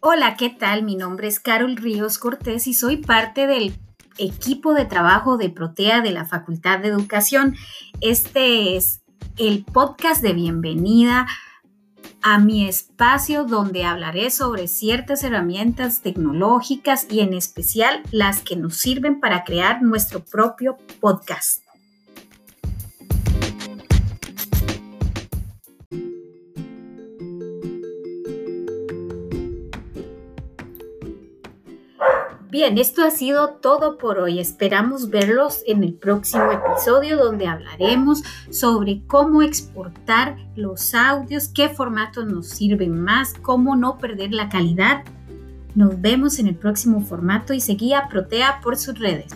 Hola, ¿qué tal? Mi nombre es Carol Ríos Cortés y soy parte del equipo de trabajo de Protea de la Facultad de Educación. Este es el podcast de bienvenida a mi espacio donde hablaré sobre ciertas herramientas tecnológicas y en especial las que nos sirven para crear nuestro propio podcast. Bien, esto ha sido todo por hoy. Esperamos verlos en el próximo episodio donde hablaremos sobre cómo exportar los audios, qué formatos nos sirven más, cómo no perder la calidad. Nos vemos en el próximo formato y seguía Protea por sus redes.